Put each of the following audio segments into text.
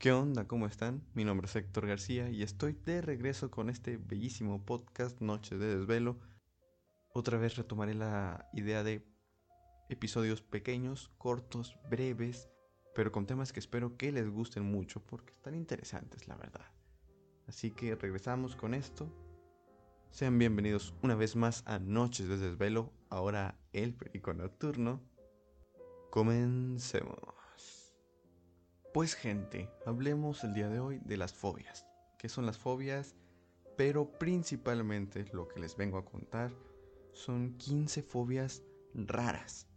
¿Qué onda? ¿Cómo están? Mi nombre es Héctor García y estoy de regreso con este bellísimo podcast Noche de Desvelo. Otra vez retomaré la idea de episodios pequeños, cortos, breves, pero con temas que espero que les gusten mucho porque están interesantes, la verdad. Así que regresamos con esto. Sean bienvenidos una vez más a Noches de Desvelo, ahora el perico nocturno. Comencemos. Pues gente, hablemos el día de hoy de las fobias. ¿Qué son las fobias? Pero principalmente lo que les vengo a contar son 15 fobias raras,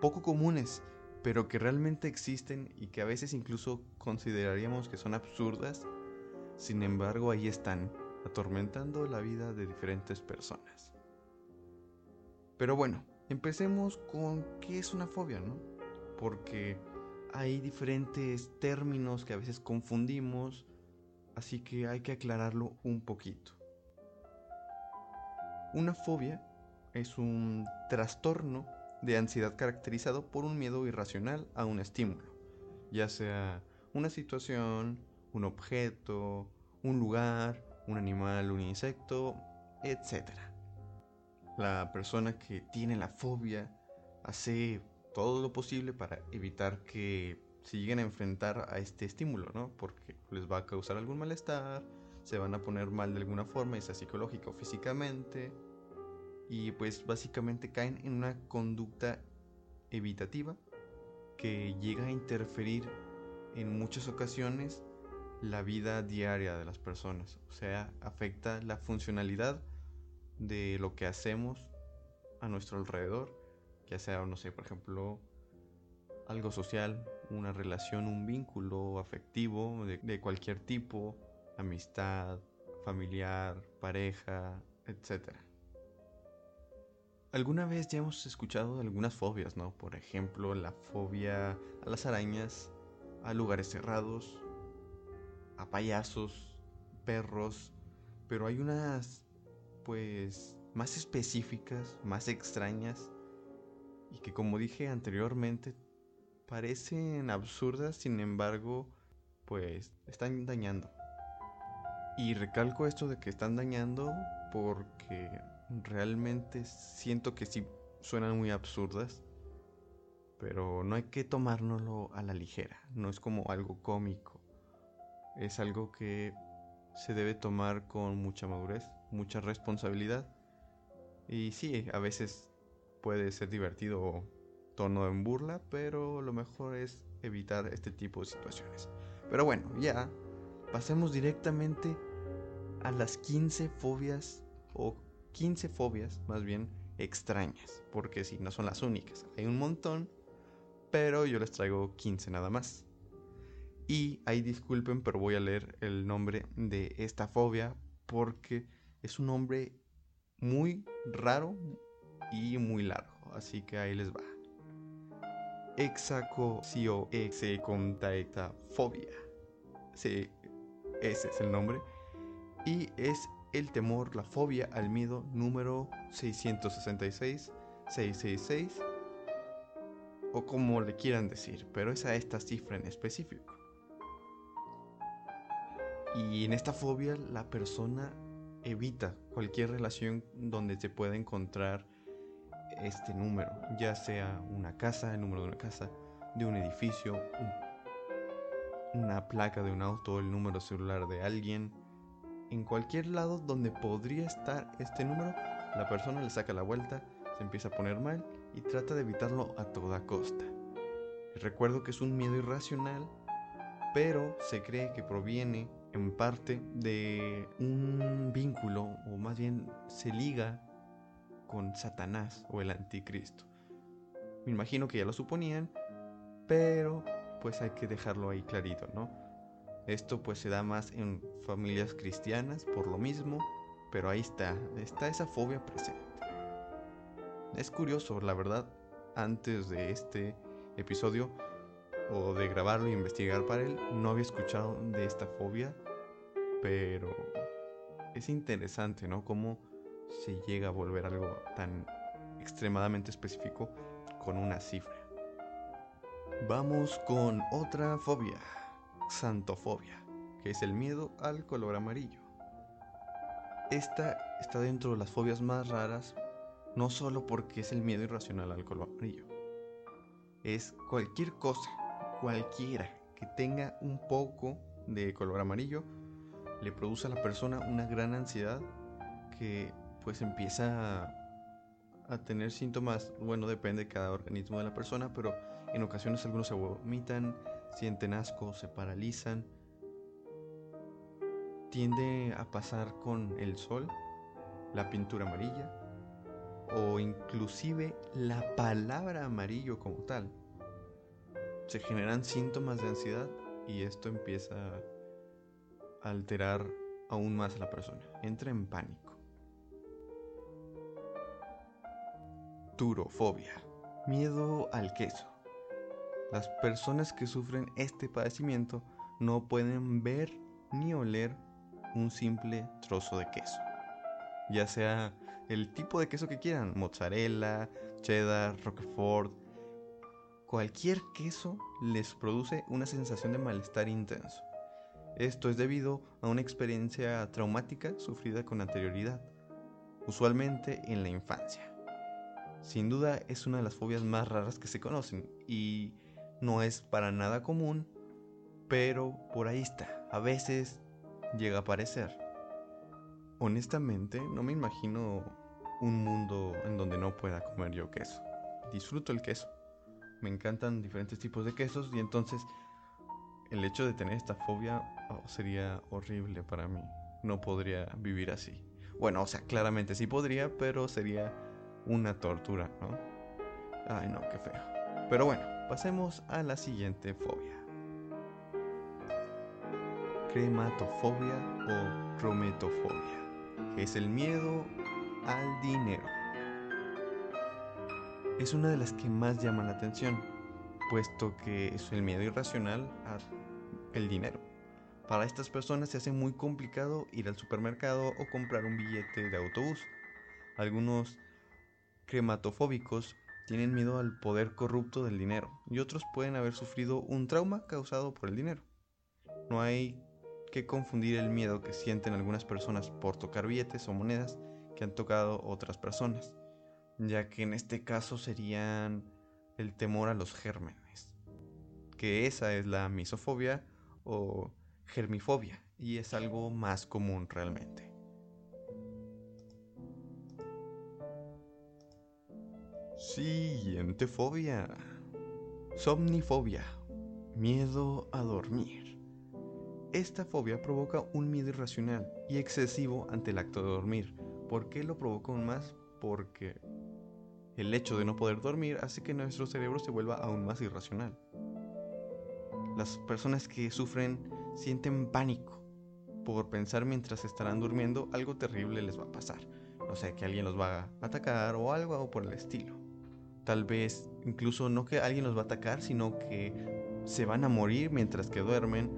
poco comunes, pero que realmente existen y que a veces incluso consideraríamos que son absurdas. Sin embargo, ahí están, atormentando la vida de diferentes personas. Pero bueno, empecemos con qué es una fobia, ¿no? Porque hay diferentes términos que a veces confundimos, así que hay que aclararlo un poquito. Una fobia es un trastorno de ansiedad caracterizado por un miedo irracional a un estímulo, ya sea una situación, un objeto, un lugar, un animal, un insecto, etc. La persona que tiene la fobia hace todo lo posible para evitar que se lleguen a enfrentar a este estímulo, ¿no? Porque les va a causar algún malestar, se van a poner mal de alguna forma, sea psicológica o físicamente, y pues básicamente caen en una conducta evitativa que llega a interferir en muchas ocasiones la vida diaria de las personas, o sea, afecta la funcionalidad de lo que hacemos a nuestro alrededor ya sea, no sé, por ejemplo, algo social, una relación, un vínculo afectivo de, cualquier tipo, amistad, familiar, pareja, etc. Alguna vez ya hemos escuchado algunas fobias, ¿no? Por ejemplo, la fobia a las arañas, a lugares cerrados, a payasos, perros, pero hay unas, pues, más específicas, más extrañas, y que como dije anteriormente parecen absurdas, sin embargo, pues están dañando. Y recalco esto de que están dañando porque realmente siento que sí suenan muy absurdas, pero no hay que tomárnoslo a la ligera, no es como algo cómico, es algo que se debe tomar con mucha madurez, mucha responsabilidad. Y sí, a veces puede ser divertido o tono en burla, pero lo mejor es evitar este tipo de situaciones. Pero bueno, ya pasemos directamente a las 15 fobias o 15 fobias más bien extrañas, porque si no son las únicas, hay un montón, pero yo les traigo 15 nada más. Y ahí disculpen, pero voy a leer el nombre de esta fobia porque es un nombre muy raro, y muy largo, así que ahí les va. fobia Sí, ese es el nombre. Y es el temor, la fobia al miedo número 666, 666, o como le quieran decir, pero es a esta cifra en específico. Y en esta fobia la persona evita cualquier relación donde se pueda encontrar este número, ya sea una casa, el número de una casa, de un edificio, una placa de un auto, el número celular de alguien. En cualquier lado donde podría estar este número, la persona le saca la vuelta, se empieza a poner mal y trata de evitarlo a toda costa. Recuerdo que es un miedo irracional, pero se cree que proviene en parte de un vínculo, o más bien se liga con Satanás o el anticristo. Me imagino que ya lo suponían, pero pues hay que dejarlo ahí clarito, ¿no? Esto pues se da más en familias cristianas por lo mismo, pero ahí está, está esa fobia presente. Es curioso, la verdad, antes de este episodio o de grabarlo e investigar para él, no había escuchado de esta fobia, pero es interesante, ¿no? Cómo se llega a volver algo tan extremadamente específico con una cifra. Vamos con otra fobia. xantofobia, que es el miedo al color amarillo. Esta está dentro de las fobias más raras, no solo porque es el miedo irracional al color amarillo. Es cualquier cosa, cualquiera que tenga un poco de color amarillo, le produce a la persona una gran ansiedad que pues empieza a, tener síntomas, bueno, depende de cada organismo de la persona, pero en ocasiones algunos se vomitan, sienten asco, se paralizan. Tiende a pasar con el sol, la pintura amarilla o inclusive la palabra amarillo como tal. Se generan síntomas de ansiedad y esto empieza a alterar aún más a la persona. Entra en pánico. Turofobia. Miedo al queso. Las personas que sufren este padecimiento no pueden ver ni oler un simple trozo de queso. Ya sea el tipo de queso que quieran, mozzarella, cheddar, roquefort, cualquier queso les produce una sensación de malestar intenso. Esto es debido a una experiencia traumática sufrida con anterioridad, usualmente en la infancia. Sin duda es una de las fobias más raras que se conocen y no es para nada común, pero por ahí está. A veces llega a aparecer. Honestamente, no me imagino un mundo en donde no pueda comer yo queso. Disfruto el queso. Me encantan diferentes tipos de quesos y entonces el hecho de tener esta fobia oh, sería horrible para mí. No podría vivir así. Bueno, o sea, claramente sí podría, pero sería una tortura, ¿no? Ay, no, qué feo. Pero bueno, pasemos a la siguiente fobia. Crematofobia o crometofobia, que es el miedo al dinero. Es una de las que más llaman la atención, puesto que es el miedo irracional al dinero. Para estas personas se hace muy complicado ir al supermercado o comprar un billete de autobús. Algunos crematofóbicos tienen miedo al poder corrupto del dinero y otros pueden haber sufrido un trauma causado por el dinero. No hay que confundir el miedo que sienten algunas personas por tocar billetes o monedas que han tocado otras personas, ya que en este caso serían el temor a los gérmenes, que esa es la misofobia o germifobia y es algo más común realmente. Siguiente fobia. Somnifobia. Miedo a dormir. Esta fobia provoca un miedo irracional y excesivo ante el acto de dormir. ¿Por qué lo provoca aún más? Porque el hecho de no poder dormir hace que nuestro cerebro se vuelva aún más irracional. Las personas que sufren sienten pánico por pensar mientras estarán durmiendo algo terrible les va a pasar. O sea, que alguien los va a atacar o algo por el estilo. Tal vez incluso no que alguien los va a atacar, sino que se van a morir mientras que duermen,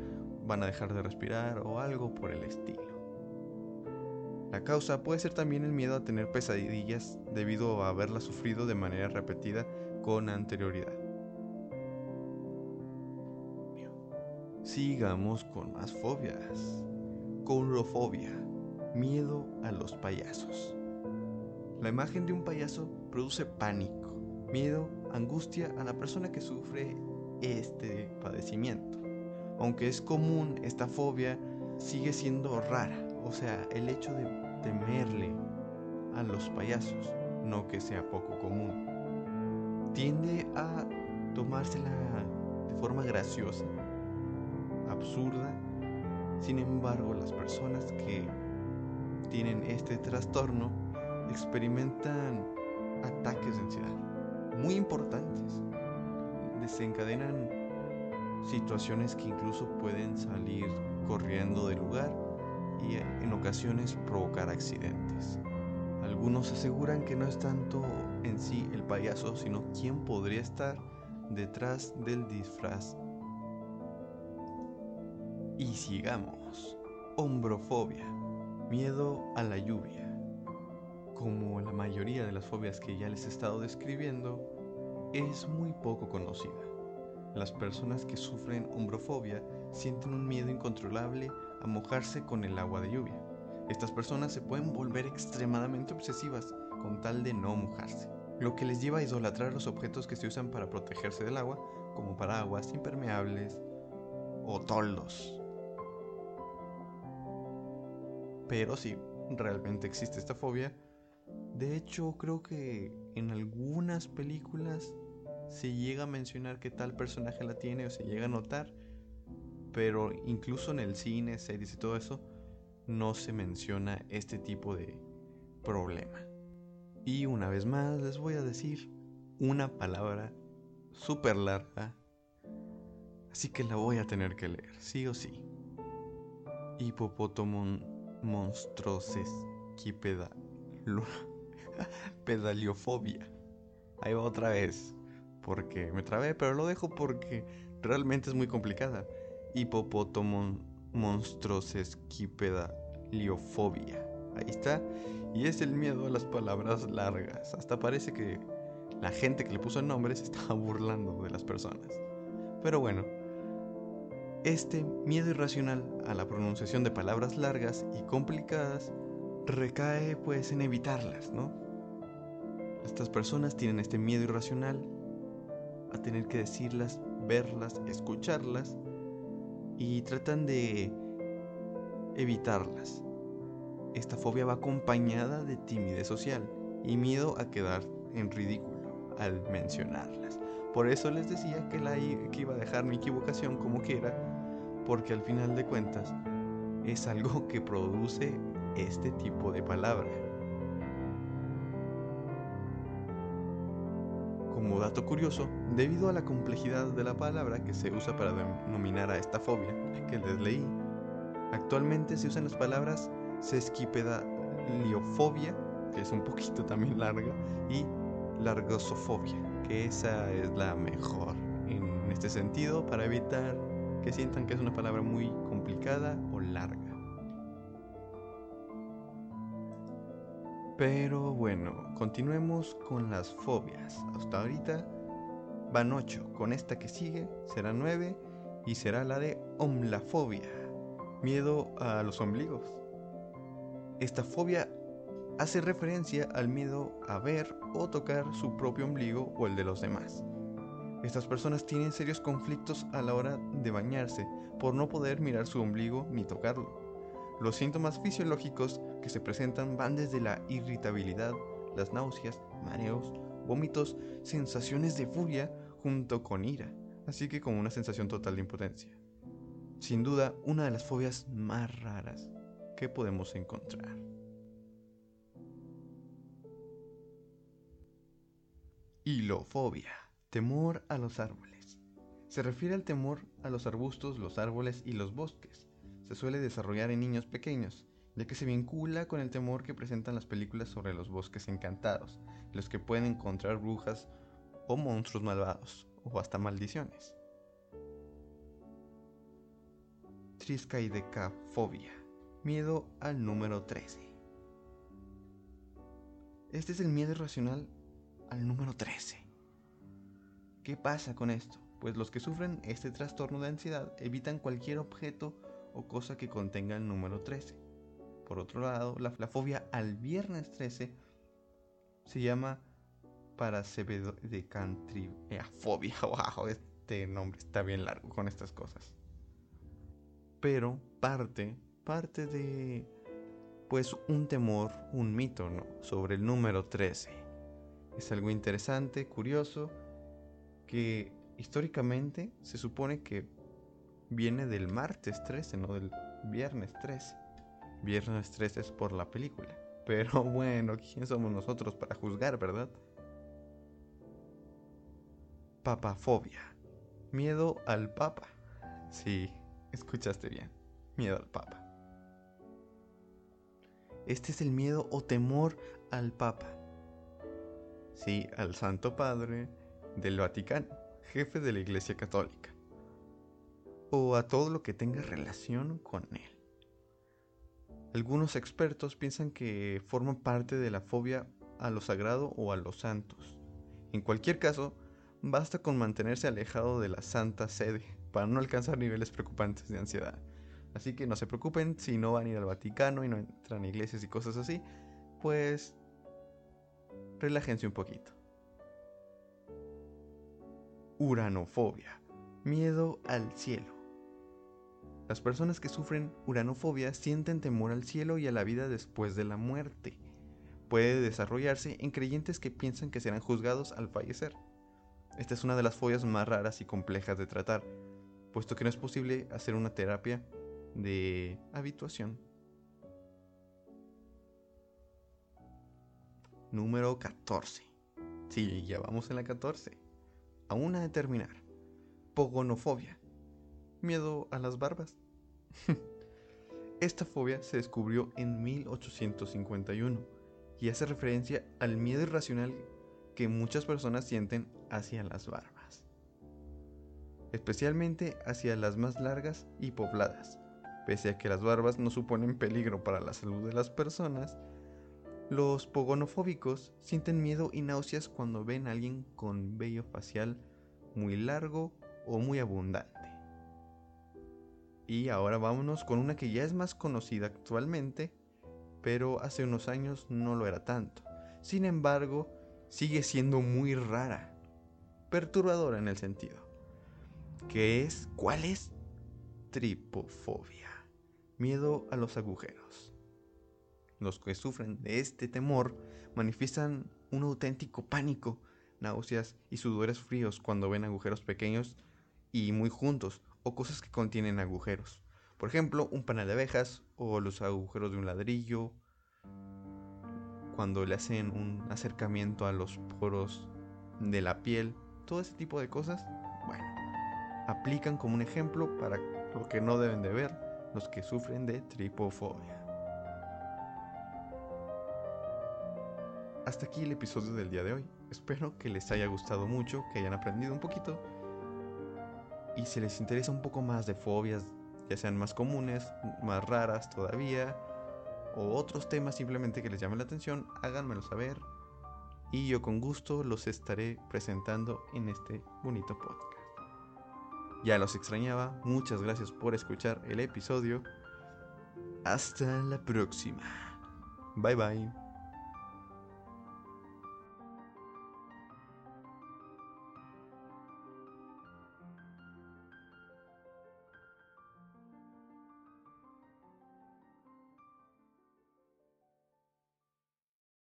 van a dejar de respirar o algo por el estilo. La causa puede ser también el miedo a tener pesadillas debido a haberlas sufrido de manera repetida con anterioridad. Sigamos con más fobias. Courofobia, miedo a los payasos. La imagen de un payaso produce pánico miedo, angustia a la persona que sufre este padecimiento. Aunque es común, esta fobia sigue siendo rara. O sea, el hecho de temerle a los payasos, no que sea poco común, tiende a tomársela de forma graciosa, absurda. Sin embargo, las personas que tienen este trastorno experimentan ataques de ansiedad muy importantes. Desencadenan situaciones que incluso pueden salir corriendo del lugar y en ocasiones provocar accidentes. Algunos aseguran que no es tanto en sí el payaso, sino quién podría estar detrás del disfraz. Y sigamos. Hombrofobia. Miedo a la lluvia. Como la mayoría de las fobias que ya les he estado describiendo, es muy poco conocida. Las personas que sufren hombrofobia sienten un miedo incontrolable a mojarse con el agua de lluvia. Estas personas se pueden volver extremadamente obsesivas con tal de no mojarse, lo que les lleva a idolatrar los objetos que se usan para protegerse del agua, como paraguas, impermeables o toldos. Pero sí, realmente existe esta fobia. De hecho, creo que en algunas películas se llega a mencionar que tal personaje la tiene o se llega a notar, pero incluso en el cine, series y todo eso, no se menciona este tipo de problema. Y una vez más les voy a decir una palabra súper larga, así que la voy a tener que leer, sí o sí. Hipopótamo monstrosesquipeda pedaliofobia. Ahí va otra vez, porque me trabé, pero lo dejo porque realmente es muy complicada. Hipopótamo monstrosesquipedaliofobia. Ahí está. Y es el miedo a las palabras largas. Hasta parece que la gente que le puso el nombre se estaba burlando de las personas. Pero bueno, este miedo irracional a la pronunciación de palabras largas y complicadas recae pues en evitarlas, ¿no? Estas personas tienen este miedo irracional a tener que decirlas, verlas, escucharlas y tratan de evitarlas. Esta fobia va acompañada de timidez social y miedo a quedar en ridículo al mencionarlas. Por eso les decía que, la, iba a dejar mi equivocación como quiera, porque al final de cuentas es algo que produce este tipo de palabra. Como dato curioso, debido a la complejidad de la palabra que se usa para denominar a esta fobia que les leí, actualmente se usan las palabras sesquipedaliofobia, que es un poquito también larga, y largosofobia, que esa es la mejor en este sentido para evitar que sientan que es una palabra muy complicada o larga. Pero bueno, continuemos con las fobias. Hasta ahorita van 8. Con esta que sigue será 9 y será la de omlafobia. Miedo a los ombligos. Esta fobia hace referencia al miedo a ver o tocar su propio ombligo o el de los demás. Estas personas tienen serios conflictos a la hora de bañarse por no poder mirar su ombligo ni tocarlo. Los síntomas fisiológicos que se presentan van desde la irritabilidad, las náuseas, mareos, vómitos, sensaciones de furia junto con ira, así que con una sensación total de impotencia. Sin duda, una de las fobias más raras que podemos encontrar. Hilofobia, temor a los árboles. Se refiere al temor a los arbustos, los árboles y los bosques se suele desarrollar en niños pequeños, ya que se vincula con el temor que presentan las películas sobre los bosques encantados, los que pueden encontrar brujas o monstruos malvados, o hasta maldiciones. Triskaidekafobia, miedo al número 13. Este es el miedo irracional al número 13. ¿Qué pasa con esto? Pues los que sufren este trastorno de ansiedad evitan cualquier objeto o cosa que contenga el número 13. Por otro lado, la, fobia al viernes 13 se llama paracebedodecantriafobia. Wow, este nombre está bien largo con estas cosas. Pero parte, parte de pues un temor, un mito, ¿no? Sobre el número 13. Es algo interesante, curioso, que históricamente se supone que viene del martes 13, no del viernes 13. Viernes 13 es por la película. Pero bueno, ¿quién somos nosotros para juzgar, verdad? Papafobia. Miedo al papa. Sí, escuchaste bien. Miedo al papa. Este es el miedo o temor al papa. Sí, al Santo Padre del Vaticano, jefe de la Iglesia Católica o a todo lo que tenga relación con él. Algunos expertos piensan que forma parte de la fobia a lo sagrado o a los santos. En cualquier caso, basta con mantenerse alejado de la santa sede para no alcanzar niveles preocupantes de ansiedad. Así que no se preocupen si no van a ir al Vaticano y no entran a iglesias y cosas así, pues relájense un poquito. Uranofobia. Miedo al cielo. Las personas que sufren uranofobia sienten temor al cielo y a la vida después de la muerte. Puede desarrollarse en creyentes que piensan que serán juzgados al fallecer. Esta es una de las fobias más raras y complejas de tratar, puesto que no es posible hacer una terapia de habituación. Número 14. Sí, ya vamos en la 14. Aún a determinar. Pogonofobia. Miedo a las barbas. Esta fobia se descubrió en 1851 y hace referencia al miedo irracional que muchas personas sienten hacia las barbas, especialmente hacia las más largas y pobladas. Pese a que las barbas no suponen peligro para la salud de las personas, los pogonofóbicos sienten miedo y náuseas cuando ven a alguien con vello facial muy largo o muy abundante. Y ahora vámonos con una que ya es más conocida actualmente, pero hace unos años no lo era tanto. Sin embargo, sigue siendo muy rara, perturbadora en el sentido. ¿Qué es? ¿Cuál es? Tripofobia. Miedo a los agujeros. Los que sufren de este temor manifiestan un auténtico pánico, náuseas y sudores fríos cuando ven agujeros pequeños y muy juntos o cosas que contienen agujeros. Por ejemplo, un panal de abejas o los agujeros de un ladrillo. Cuando le hacen un acercamiento a los poros de la piel, todo ese tipo de cosas, bueno, aplican como un ejemplo para lo que no deben de ver los que sufren de tripofobia. Hasta aquí el episodio del día de hoy. Espero que les haya gustado mucho, que hayan aprendido un poquito. Y si les interesa un poco más de fobias, ya sean más comunes, más raras todavía, o otros temas simplemente que les llamen la atención, háganmelo saber y yo con gusto los estaré presentando en este bonito podcast. Ya los extrañaba, muchas gracias por escuchar el episodio. Hasta la próxima. Bye bye.